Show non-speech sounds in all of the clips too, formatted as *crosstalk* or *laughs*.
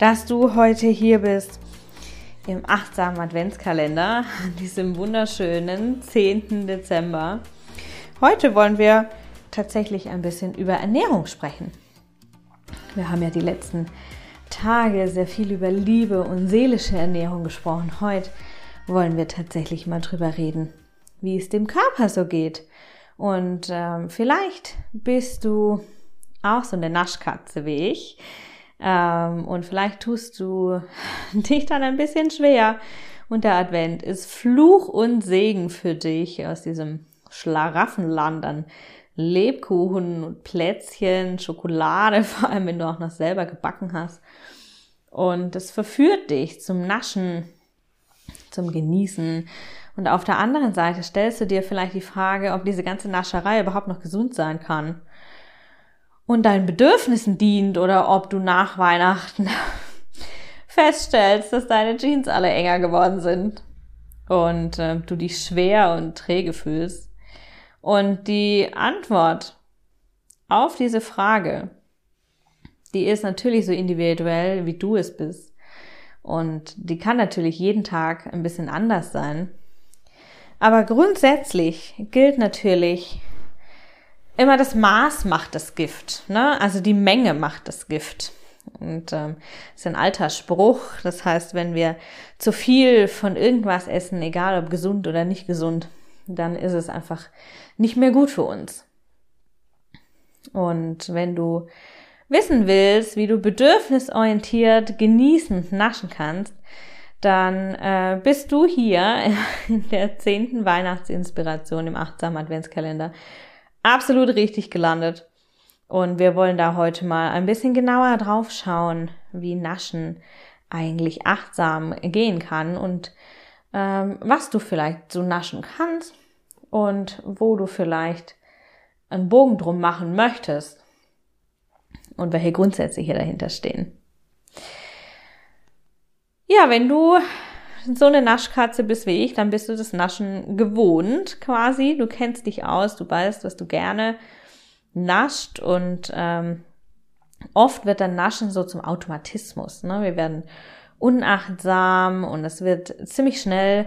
dass du heute hier bist im achtsamen Adventskalender an diesem wunderschönen 10. Dezember. Heute wollen wir tatsächlich ein bisschen über Ernährung sprechen. Wir haben ja die letzten Tage sehr viel über Liebe und seelische Ernährung gesprochen. Heute wollen wir tatsächlich mal drüber reden, wie es dem Körper so geht. Und ähm, vielleicht bist du auch so eine Naschkatze wie ich. Ähm, und vielleicht tust du *laughs* dich dann ein bisschen schwer. Und der Advent ist Fluch und Segen für dich aus diesem Schlaraffenland an Lebkuchen und Plätzchen, Schokolade, *laughs* vor allem wenn du auch noch selber gebacken hast. Und es verführt dich zum Naschen, zum Genießen. Und auf der anderen Seite stellst du dir vielleicht die Frage, ob diese ganze Nascherei überhaupt noch gesund sein kann und deinen Bedürfnissen dient oder ob du nach Weihnachten *laughs* feststellst, dass deine Jeans alle enger geworden sind und äh, du dich schwer und träge fühlst. Und die Antwort auf diese Frage, die ist natürlich so individuell, wie du es bist. Und die kann natürlich jeden Tag ein bisschen anders sein. Aber grundsätzlich gilt natürlich, immer das Maß macht das Gift, ne? Also die Menge macht das Gift. Und ähm, ist ein alter Spruch. Das heißt, wenn wir zu viel von irgendwas essen, egal ob gesund oder nicht gesund, dann ist es einfach nicht mehr gut für uns. Und wenn du wissen willst, wie du bedürfnisorientiert genießend naschen kannst, dann äh, bist du hier *laughs* in der zehnten Weihnachtsinspiration im achtsamen Adventskalender absolut richtig gelandet. Und wir wollen da heute mal ein bisschen genauer drauf schauen, wie Naschen eigentlich achtsam gehen kann und ähm, was du vielleicht so naschen kannst und wo du vielleicht einen Bogen drum machen möchtest und welche Grundsätze hier dahinter stehen. Ja, wenn du so eine Naschkatze bist wie ich, dann bist du das Naschen gewohnt quasi. Du kennst dich aus, du weißt, was du gerne nascht und ähm, oft wird dann Naschen so zum Automatismus. Ne? Wir werden unachtsam und es wird ziemlich schnell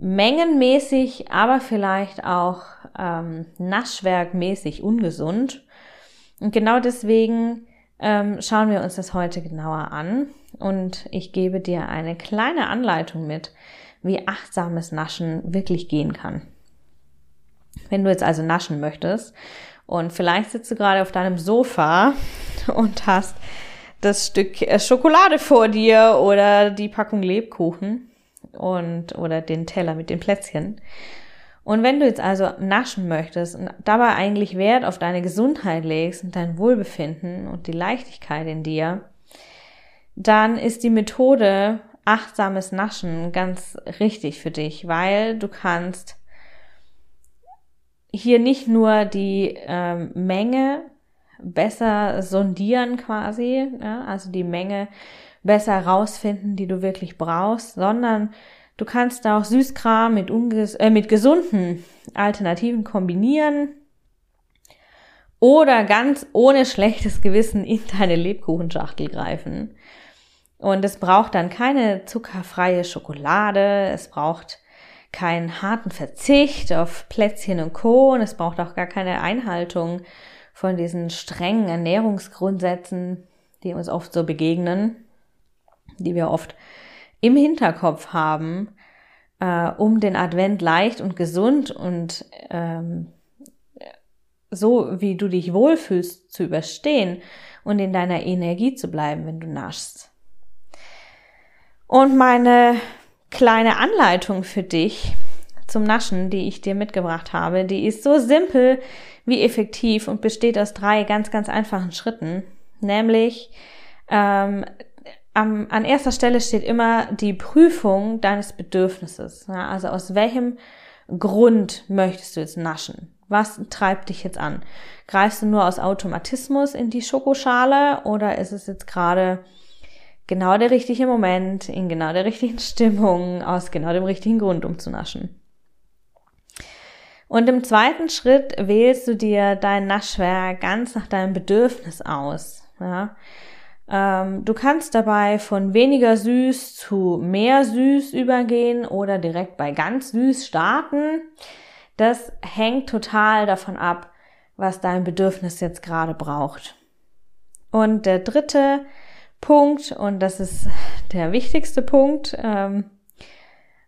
mengenmäßig, aber vielleicht auch ähm, naschwerkmäßig ungesund. Und genau deswegen ähm, schauen wir uns das heute genauer an und ich gebe dir eine kleine Anleitung mit, wie achtsames Naschen wirklich gehen kann. Wenn du jetzt also naschen möchtest und vielleicht sitzt du gerade auf deinem Sofa *laughs* und hast das Stück äh, Schokolade vor dir oder die Packung Lebkuchen und oder den Teller mit den Plätzchen. Und wenn du jetzt also naschen möchtest und dabei eigentlich Wert auf deine Gesundheit legst und dein Wohlbefinden und die Leichtigkeit in dir, dann ist die Methode achtsames Naschen ganz richtig für dich, weil du kannst hier nicht nur die ähm, Menge besser sondieren quasi, ja, also die Menge besser rausfinden, die du wirklich brauchst, sondern du kannst auch Süßkram mit, unges äh, mit gesunden Alternativen kombinieren oder ganz ohne schlechtes Gewissen in deine Lebkuchenschachtel greifen. Und es braucht dann keine zuckerfreie Schokolade, es braucht keinen harten Verzicht auf Plätzchen und Co. Und es braucht auch gar keine Einhaltung von diesen strengen Ernährungsgrundsätzen, die uns oft so begegnen, die wir oft im Hinterkopf haben, äh, um den Advent leicht und gesund und ähm, so, wie du dich wohlfühlst, zu überstehen und in deiner Energie zu bleiben, wenn du naschst. Und meine kleine Anleitung für dich zum Naschen, die ich dir mitgebracht habe, die ist so simpel wie effektiv und besteht aus drei ganz, ganz einfachen Schritten. Nämlich ähm, am, an erster Stelle steht immer die Prüfung deines Bedürfnisses. Ja, also aus welchem Grund möchtest du jetzt naschen? Was treibt dich jetzt an? Greifst du nur aus Automatismus in die Schokoschale oder ist es jetzt gerade genau der richtige Moment, in genau der richtigen Stimmung, aus genau dem richtigen Grund, um zu naschen? Und im zweiten Schritt wählst du dir dein Naschwerk ganz nach deinem Bedürfnis aus. Ja? Ähm, du kannst dabei von weniger süß zu mehr süß übergehen oder direkt bei ganz süß starten. Das hängt total davon ab, was dein Bedürfnis jetzt gerade braucht. Und der dritte Punkt, und das ist der wichtigste Punkt, ähm,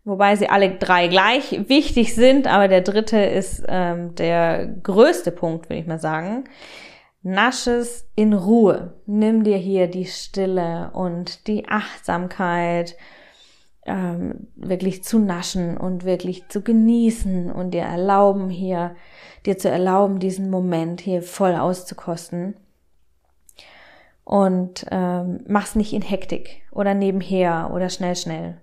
wobei sie alle drei gleich wichtig sind, aber der dritte ist ähm, der größte Punkt, würde ich mal sagen, Nasches in Ruhe. Nimm dir hier die Stille und die Achtsamkeit, ähm, wirklich zu naschen und wirklich zu genießen und dir erlauben hier, dir zu erlauben, diesen Moment hier voll auszukosten. Und ähm, mach's nicht in Hektik oder nebenher oder schnell, schnell.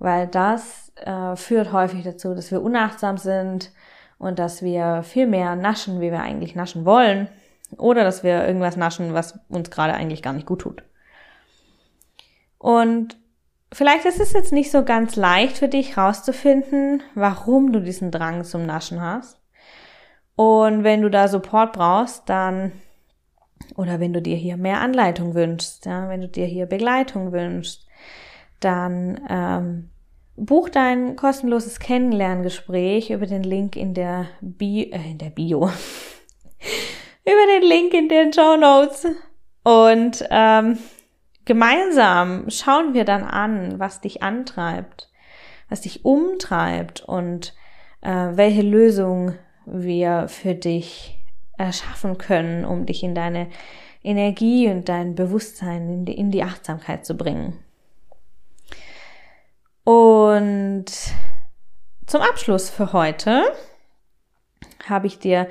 Weil das äh, führt häufig dazu, dass wir unachtsam sind und dass wir viel mehr naschen, wie wir eigentlich naschen wollen oder dass wir irgendwas naschen, was uns gerade eigentlich gar nicht gut tut. Und vielleicht ist es jetzt nicht so ganz leicht für dich rauszufinden, warum du diesen Drang zum Naschen hast. Und wenn du da Support brauchst, dann oder wenn du dir hier mehr Anleitung wünschst, ja, wenn du dir hier Begleitung wünschst, dann ähm, buch dein kostenloses Kennenlerngespräch über den Link in der Bio, äh, in der Bio, *laughs* über den Link in den Show Notes. Und ähm, gemeinsam schauen wir dann an, was dich antreibt, was dich umtreibt und äh, welche Lösung wir für dich erschaffen können, um dich in deine Energie und dein Bewusstsein in die, in die Achtsamkeit zu bringen. Und zum Abschluss für heute habe ich dir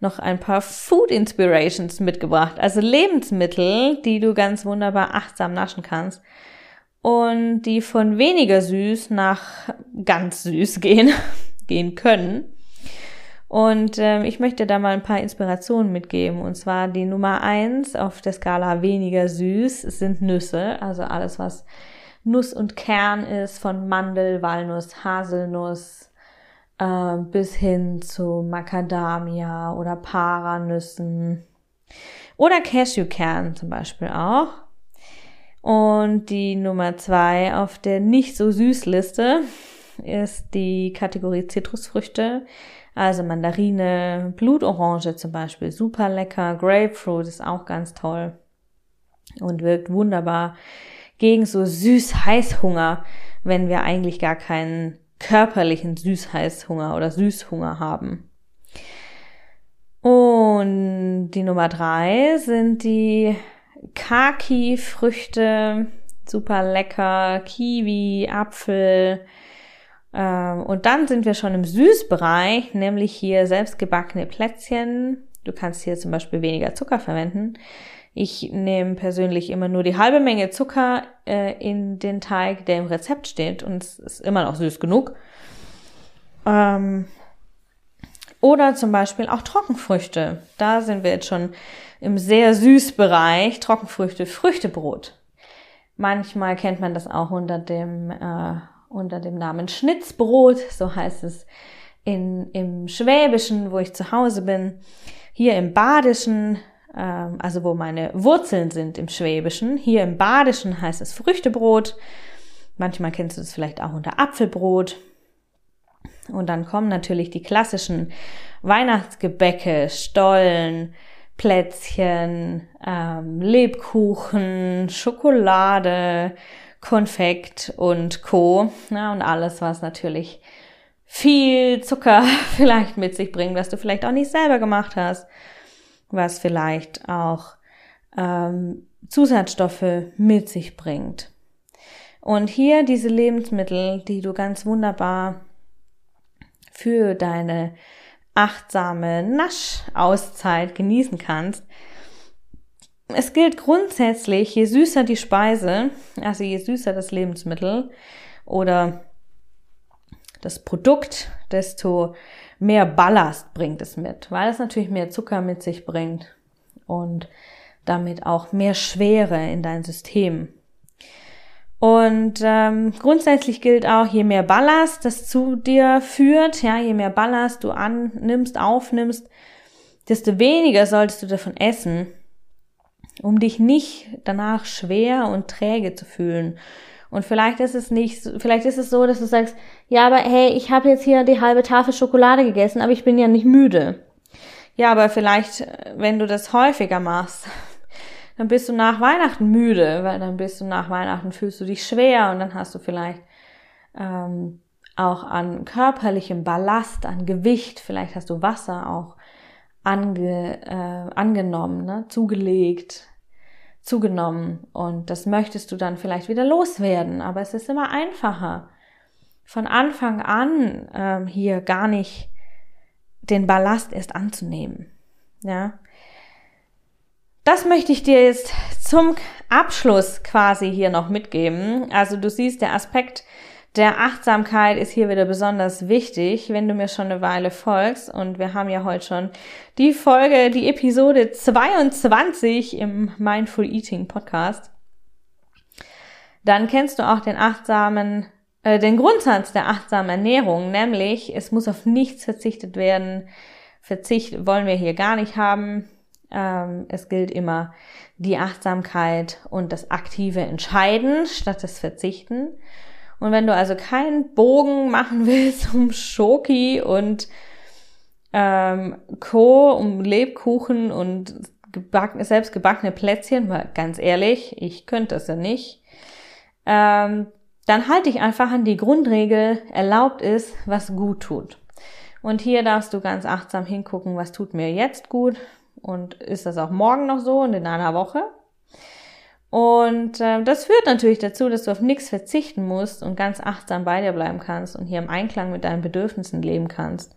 noch ein paar Food Inspirations mitgebracht, also Lebensmittel, die du ganz wunderbar achtsam naschen kannst und die von weniger süß nach ganz süß gehen, *laughs* gehen können. Und ähm, ich möchte da mal ein paar Inspirationen mitgeben. Und zwar die Nummer eins auf der Skala weniger süß sind Nüsse, also alles, was Nuss und Kern ist, von Mandel, Walnuss, Haselnuss, äh, bis hin zu Macadamia oder Paranüssen oder Cashewkernen zum Beispiel auch. Und die Nummer zwei auf der nicht so süß Liste ist die Kategorie Zitrusfrüchte. Also Mandarine, Blutorange zum Beispiel, super lecker. Grapefruit ist auch ganz toll und wirkt wunderbar gegen so süß-heißhunger, wenn wir eigentlich gar keinen körperlichen Süßheißhunger oder Süßhunger haben. Und die Nummer drei sind die Kaki-Früchte, super lecker, Kiwi, Apfel. Ähm, und dann sind wir schon im Süßbereich, nämlich hier selbstgebackene Plätzchen. Du kannst hier zum Beispiel weniger Zucker verwenden. Ich nehme persönlich immer nur die halbe Menge Zucker äh, in den Teig, der im Rezept steht und es ist immer noch süß genug. Ähm, oder zum Beispiel auch Trockenfrüchte. Da sind wir jetzt schon im sehr süß Bereich. Trockenfrüchte, Früchtebrot. Manchmal kennt man das auch unter dem, äh, unter dem Namen Schnitzbrot. So heißt es in, im Schwäbischen, wo ich zu Hause bin. Hier im Badischen also wo meine Wurzeln sind im Schwäbischen. Hier im Badischen heißt es Früchtebrot. Manchmal kennst du es vielleicht auch unter Apfelbrot. Und dann kommen natürlich die klassischen Weihnachtsgebäcke, Stollen, Plätzchen, ähm, Lebkuchen, Schokolade, Konfekt und Co. Ja, und alles, was natürlich viel Zucker *laughs* vielleicht mit sich bringt, was du vielleicht auch nicht selber gemacht hast, was vielleicht auch ähm, Zusatzstoffe mit sich bringt. Und hier diese Lebensmittel, die du ganz wunderbar für deine achtsame Naschauszeit genießen kannst. Es gilt grundsätzlich, je süßer die Speise, also je süßer das Lebensmittel oder das Produkt, desto mehr Ballast bringt es mit, weil es natürlich mehr Zucker mit sich bringt und damit auch mehr Schwere in dein System. Und ähm, grundsätzlich gilt auch, je mehr Ballast das zu dir führt, ja, je mehr Ballast du annimmst, aufnimmst, desto weniger solltest du davon essen, um dich nicht danach schwer und träge zu fühlen. Und vielleicht ist es nicht, vielleicht ist es so, dass du sagst, ja, aber hey, ich habe jetzt hier die halbe Tafel Schokolade gegessen, aber ich bin ja nicht müde. Ja, aber vielleicht, wenn du das häufiger machst, *laughs* dann bist du nach Weihnachten müde, weil dann bist du nach Weihnachten fühlst du dich schwer und dann hast du vielleicht ähm, auch an körperlichem Ballast, an Gewicht, vielleicht hast du Wasser auch ange, äh, angenommen, ne? zugelegt, zugenommen und das möchtest du dann vielleicht wieder loswerden, aber es ist immer einfacher, von Anfang an ähm, hier gar nicht den Ballast erst anzunehmen. Ja, das möchte ich dir jetzt zum Abschluss quasi hier noch mitgeben. Also du siehst, der Aspekt der Achtsamkeit ist hier wieder besonders wichtig, wenn du mir schon eine Weile folgst. Und wir haben ja heute schon die Folge, die Episode 22 im Mindful Eating Podcast. Dann kennst du auch den achtsamen, äh, den Grundsatz der achtsamen Ernährung, nämlich es muss auf nichts verzichtet werden. Verzicht wollen wir hier gar nicht haben. Ähm, es gilt immer die Achtsamkeit und das aktive Entscheiden statt das Verzichten. Und wenn du also keinen Bogen machen willst um Schoki und ähm, Co., um Lebkuchen und gebacken, selbst gebackene Plätzchen, weil ganz ehrlich, ich könnte das ja nicht, ähm, dann halte ich einfach an die Grundregel, erlaubt ist, was gut tut. Und hier darfst du ganz achtsam hingucken, was tut mir jetzt gut, und ist das auch morgen noch so und in einer Woche? Und äh, das führt natürlich dazu, dass du auf nichts verzichten musst und ganz achtsam bei dir bleiben kannst und hier im Einklang mit deinen Bedürfnissen leben kannst.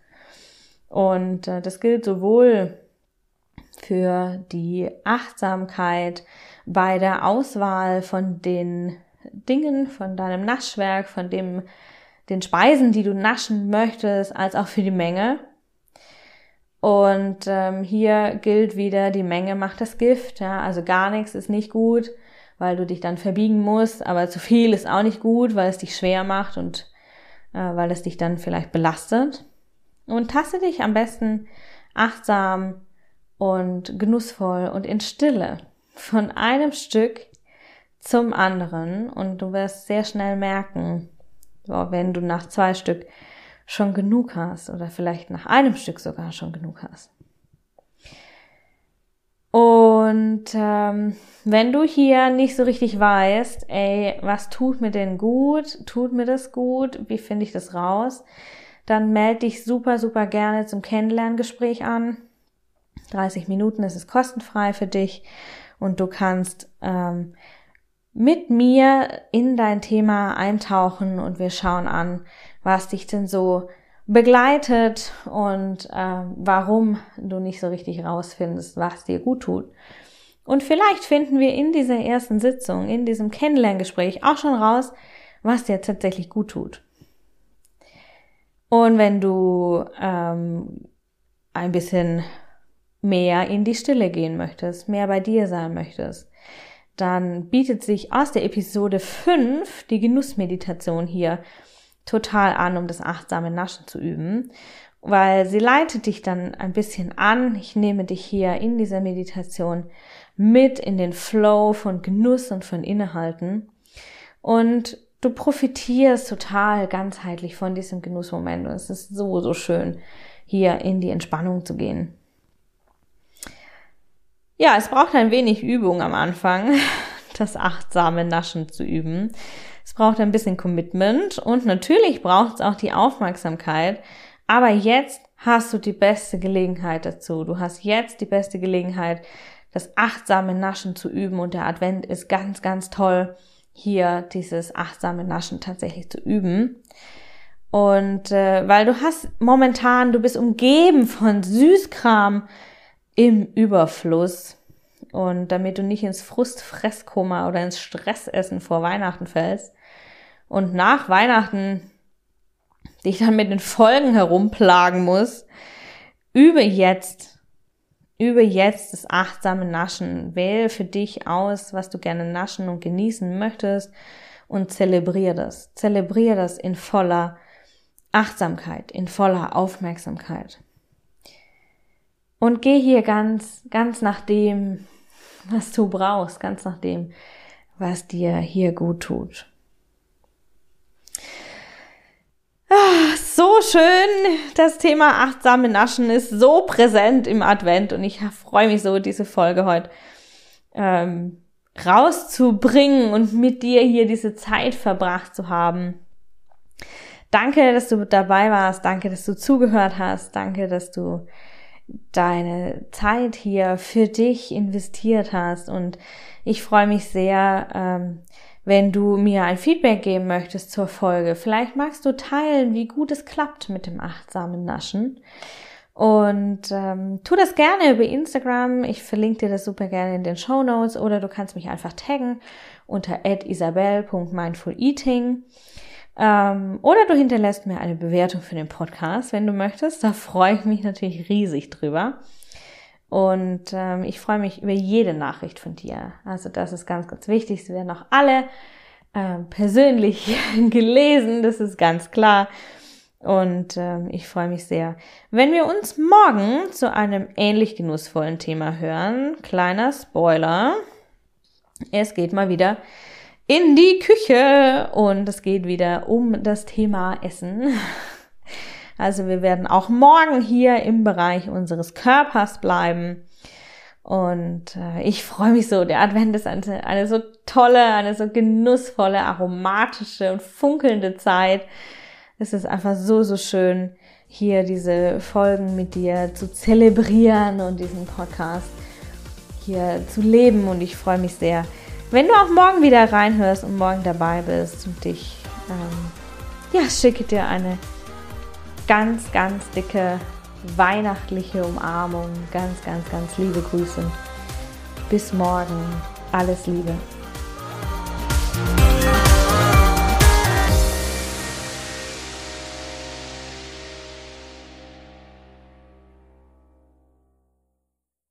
Und äh, das gilt sowohl für die Achtsamkeit bei der Auswahl von den Dingen, von deinem Naschwerk, von dem, den Speisen, die du naschen möchtest, als auch für die Menge. Und ähm, hier gilt wieder, die Menge macht das Gift. Ja? Also gar nichts ist nicht gut, weil du dich dann verbiegen musst, aber zu viel ist auch nicht gut, weil es dich schwer macht und äh, weil es dich dann vielleicht belastet. Und taste dich am besten achtsam und genussvoll und in Stille von einem Stück zum anderen und du wirst sehr schnell merken, wenn du nach zwei Stück schon genug hast oder vielleicht nach einem Stück sogar schon genug hast. Und ähm, wenn du hier nicht so richtig weißt, ey, was tut mir denn gut, tut mir das gut, wie finde ich das raus, dann melde dich super, super gerne zum Kennenlerngespräch an. 30 Minuten ist es kostenfrei für dich. Und du kannst ähm, mit mir in dein Thema eintauchen und wir schauen an, was dich denn so begleitet und äh, warum du nicht so richtig rausfindest, was dir gut tut. Und vielleicht finden wir in dieser ersten Sitzung, in diesem Kennenlerngespräch auch schon raus, was dir tatsächlich gut tut. Und wenn du ähm, ein bisschen mehr in die Stille gehen möchtest, mehr bei dir sein möchtest, dann bietet sich aus der Episode 5 die Genussmeditation hier total an, um das achtsame Naschen zu üben, weil sie leitet dich dann ein bisschen an. Ich nehme dich hier in dieser Meditation mit in den Flow von Genuss und von Innehalten und du profitierst total ganzheitlich von diesem Genussmoment und es ist so, so schön, hier in die Entspannung zu gehen. Ja, es braucht ein wenig Übung am Anfang. *laughs* das achtsame Naschen zu üben. Es braucht ein bisschen Commitment und natürlich braucht es auch die Aufmerksamkeit. Aber jetzt hast du die beste Gelegenheit dazu. Du hast jetzt die beste Gelegenheit, das achtsame Naschen zu üben und der Advent ist ganz, ganz toll, hier dieses achtsame Naschen tatsächlich zu üben. Und äh, weil du hast momentan, du bist umgeben von Süßkram im Überfluss. Und damit du nicht ins Frustfresskoma oder ins Stressessen vor Weihnachten fällst und nach Weihnachten dich dann mit den Folgen herumplagen musst, übe jetzt, übe jetzt das achtsame Naschen. Wähle für dich aus, was du gerne naschen und genießen möchtest und zelebriere das. Zelebriere das in voller Achtsamkeit, in voller Aufmerksamkeit. Und geh hier ganz, ganz nach dem, was du brauchst, ganz nach dem, was dir hier gut tut. Ah, so schön. Das Thema achtsame Naschen ist so präsent im Advent und ich freue mich so, diese Folge heute ähm, rauszubringen und mit dir hier diese Zeit verbracht zu haben. Danke, dass du dabei warst. Danke, dass du zugehört hast. Danke, dass du deine Zeit hier für dich investiert hast. Und ich freue mich sehr, ähm, wenn du mir ein Feedback geben möchtest zur Folge. Vielleicht magst du teilen, wie gut es klappt mit dem achtsamen Naschen. Und ähm, tu das gerne über Instagram. Ich verlinke dir das super gerne in den Show Notes oder du kannst mich einfach taggen unter isabel.mindfuleating. Ähm, oder du hinterlässt mir eine Bewertung für den Podcast, wenn du möchtest. Da freue ich mich natürlich riesig drüber. Und ähm, ich freue mich über jede Nachricht von dir. Also das ist ganz, ganz wichtig. Sie werden auch alle äh, persönlich *laughs* gelesen, das ist ganz klar. Und ähm, ich freue mich sehr. Wenn wir uns morgen zu einem ähnlich genussvollen Thema hören, kleiner Spoiler, es geht mal wieder in die Küche und es geht wieder um das Thema Essen. *laughs* Also wir werden auch morgen hier im Bereich unseres Körpers bleiben. Und äh, ich freue mich so. Der Advent ist eine, eine so tolle, eine so genussvolle, aromatische und funkelnde Zeit. Es ist einfach so, so schön, hier diese Folgen mit dir zu zelebrieren und diesen Podcast hier zu leben. Und ich freue mich sehr, wenn du auch morgen wieder reinhörst und morgen dabei bist und dich, ähm, ja, schicke dir eine ganz, ganz dicke weihnachtliche Umarmung. Ganz, ganz, ganz liebe Grüße. Bis morgen. Alles Liebe.